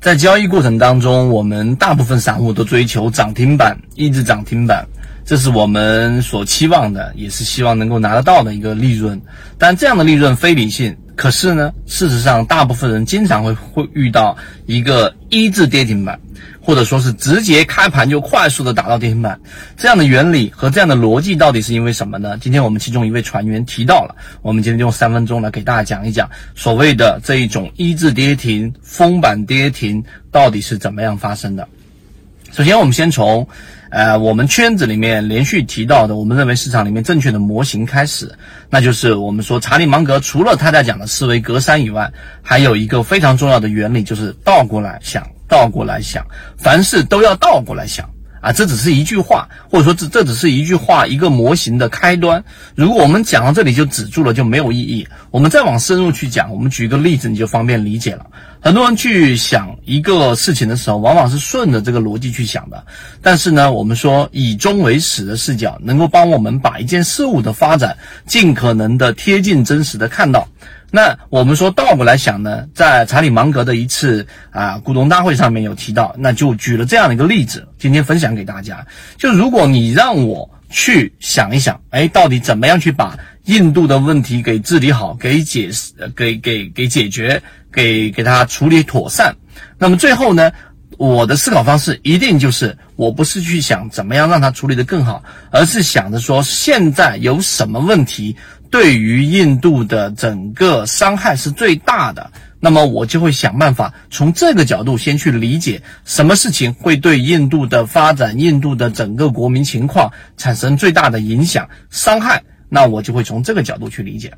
在交易过程当中，我们大部分散户都追求涨停板，一直涨停板，这是我们所期望的，也是希望能够拿得到的一个利润。但这样的利润非理性。可是呢，事实上，大部分人经常会会遇到一个一字跌停板，或者说是直接开盘就快速的打到跌停板，这样的原理和这样的逻辑到底是因为什么呢？今天我们其中一位船员提到了，我们今天用三分钟来给大家讲一讲所谓的这一种一字跌停、封板跌停到底是怎么样发生的。首先，我们先从。呃，我们圈子里面连续提到的，我们认为市场里面正确的模型开始，那就是我们说查理芒格除了他在讲的思维格栅以外，还有一个非常重要的原理，就是倒过来想，倒过来想，凡事都要倒过来想。啊，这只是一句话，或者说这这只是一句话，一个模型的开端。如果我们讲到这里就止住了，就没有意义。我们再往深入去讲，我们举一个例子，你就方便理解了。很多人去想一个事情的时候，往往是顺着这个逻辑去想的。但是呢，我们说以终为始的视角，能够帮我们把一件事物的发展尽可能的贴近真实的看到。那我们说倒过来想呢，在查理芒格的一次啊股东大会上面有提到，那就举了这样的一个例子，今天分享给大家。就如果你让我去想一想，哎，到底怎么样去把印度的问题给治理好，给解释，给给给解决，给给他处理妥善，那么最后呢，我的思考方式一定就是，我不是去想怎么样让他处理的更好，而是想着说现在有什么问题。对于印度的整个伤害是最大的，那么我就会想办法从这个角度先去理解什么事情会对印度的发展、印度的整个国民情况产生最大的影响、伤害，那我就会从这个角度去理解。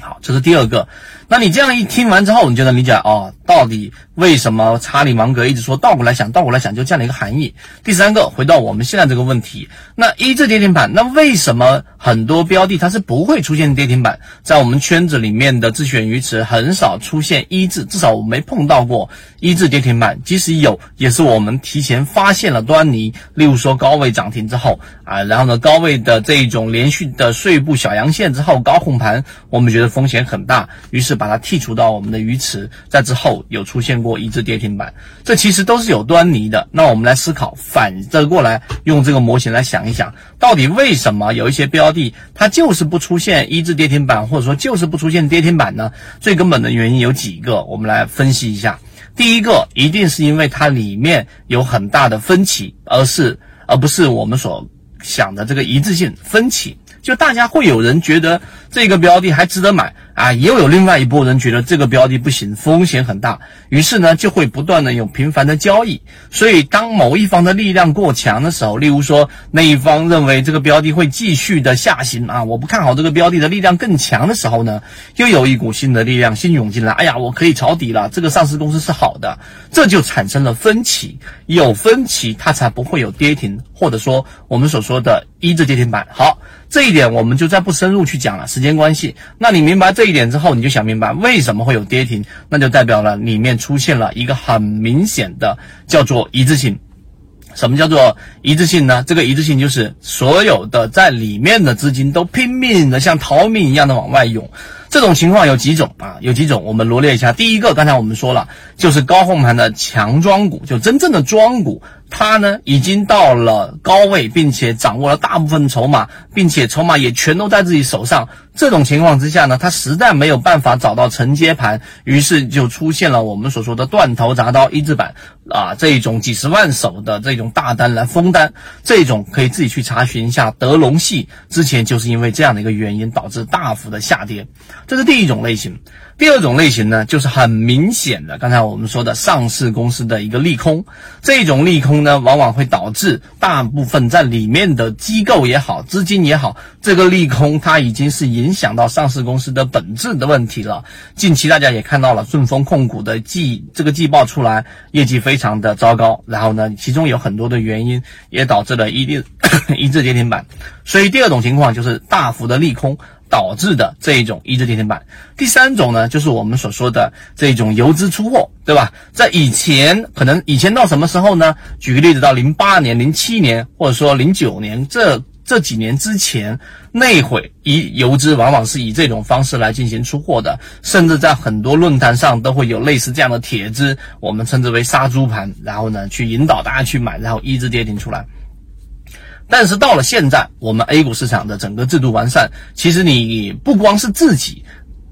好，这是第二个。那你这样一听完之后，你就能理解哦，到底为什么查理芒格一直说倒过来想，倒过来想，就这样的一个含义。第三个，回到我们现在这个问题，那一字跌停板，那为什么很多标的它是不会出现跌停板？在我们圈子里面的自选鱼池很少出现一字，至少我没碰到过一字跌停板。即使有，也是我们提前发现了端倪。例如说高位涨停之后啊，然后呢高位的这种连续的碎步小阳线之后高控盘，我们觉得风险很大，于是。把它剔除到我们的鱼池，在之后有出现过一只跌停板，这其实都是有端倪的。那我们来思考，反着过来用这个模型来想一想，到底为什么有一些标的它就是不出现一字跌停板，或者说就是不出现跌停板呢？最根本的原因有几个，我们来分析一下。第一个，一定是因为它里面有很大的分歧，而是而不是我们所想的这个一致性分歧。就大家会有人觉得这个标的还值得买。啊，又有另外一波人觉得这个标的不行，风险很大，于是呢就会不断的有频繁的交易。所以当某一方的力量过强的时候，例如说那一方认为这个标的会继续的下行啊，我不看好这个标的的力量更强的时候呢，又有一股新的力量新涌进来，哎呀，我可以抄底了，这个上市公司是好的，这就产生了分歧，有分歧它才不会有跌停，或者说我们所说的一字跌停板。好。这一点我们就再不深入去讲了，时间关系。那你明白这一点之后，你就想明白为什么会有跌停，那就代表了里面出现了一个很明显的叫做一致性。什么叫做一致性呢？这个一致性就是所有的在里面的资金都拼命的像逃命一样的往外涌。这种情况有几种啊？有几种，我们罗列一下。第一个，刚才我们说了，就是高控盘的强庄股，就真正的庄股，他呢已经到了高位，并且掌握了大部分筹码，并且筹码也全都在自己手上。这种情况之下呢，他实在没有办法找到承接盘，于是就出现了我们所说的断头铡刀一字板啊，这种几十万手的这种大单来封单，这种可以自己去查询一下。德龙系之前就是因为这样的一个原因导致大幅的下跌。这是第一种类型，第二种类型呢，就是很明显的，刚才我们说的上市公司的一个利空，这种利空呢，往往会导致大部分在里面的机构也好，资金也好，这个利空它已经是影响到上市公司的本质的问题了。近期大家也看到了顺丰控股的季这个季报出来，业绩非常的糟糕，然后呢，其中有很多的原因也导致了一定 一字跌停板，所以第二种情况就是大幅的利空。导致的这一种一字跌停板。第三种呢，就是我们所说的这种游资出货，对吧？在以前，可能以前到什么时候呢？举个例子，到零八年、零七年，或者说零九年这。这几年之前那会以游资往往是以这种方式来进行出货的，甚至在很多论坛上都会有类似这样的帖子，我们称之为杀猪盘，然后呢去引导大家去买，然后一直跌停出来。但是到了现在，我们 A 股市场的整个制度完善，其实你不光是自己。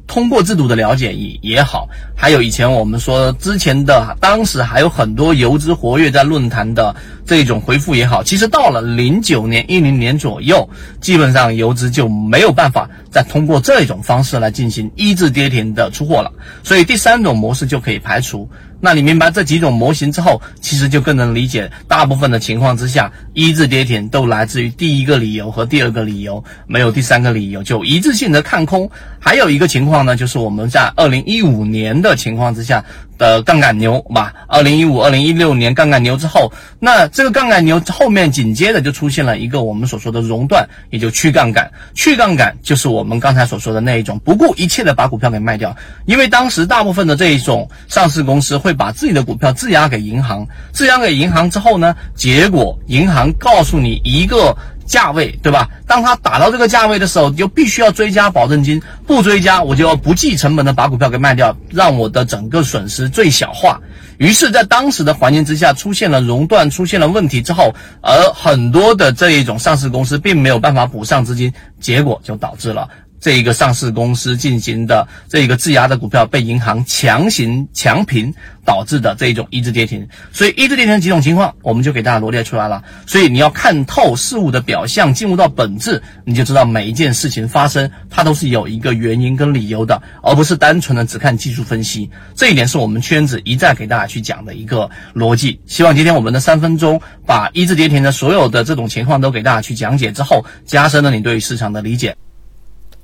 通过制度的了解也也好，还有以前我们说之前的，当时还有很多游资活跃在论坛的这种回复也好，其实到了零九年、一零年左右，基本上游资就没有办法再通过这种方式来进行一字跌停的出货了，所以第三种模式就可以排除。那你明白这几种模型之后，其实就更能理解，大部分的情况之下，一字跌停都来自于第一个理由和第二个理由，没有第三个理由就一致性的看空。还有一个情况呢，就是我们在二零一五年的情况之下。的杠杆牛吧，二零一五、二零一六年杠杆牛之后，那这个杠杆牛后面紧接着就出现了一个我们所说的熔断，也就去杠杆。去杠杆就是我们刚才所说的那一种，不顾一切的把股票给卖掉。因为当时大部分的这一种上市公司会把自己的股票质押给银行，质押给银行之后呢，结果银行告诉你一个。价位对吧？当他打到这个价位的时候，就必须要追加保证金，不追加我就要不计成本的把股票给卖掉，让我的整个损失最小化。于是，在当时的环境之下，出现了熔断，出现了问题之后，而很多的这一种上市公司并没有办法补上资金，结果就导致了。这一个上市公司进行的这一个质押的股票被银行强行强平导致的这一种一字跌停，所以一字跌停几种情况我们就给大家罗列出来了。所以你要看透事物的表象，进入到本质，你就知道每一件事情发生它都是有一个原因跟理由的，而不是单纯的只看技术分析。这一点是我们圈子一再给大家去讲的一个逻辑。希望今天我们的三分钟把一字跌停的所有的这种情况都给大家去讲解之后，加深了你对市场的理解。